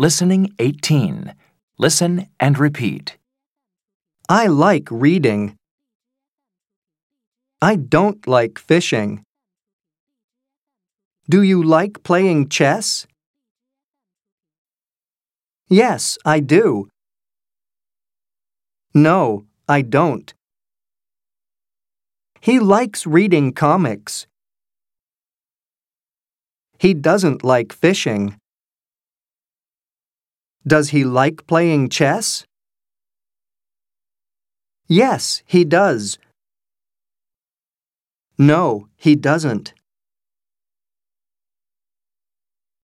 Listening 18. Listen and repeat. I like reading. I don't like fishing. Do you like playing chess? Yes, I do. No, I don't. He likes reading comics. He doesn't like fishing. Does he like playing chess? Yes, he does. No, he doesn't.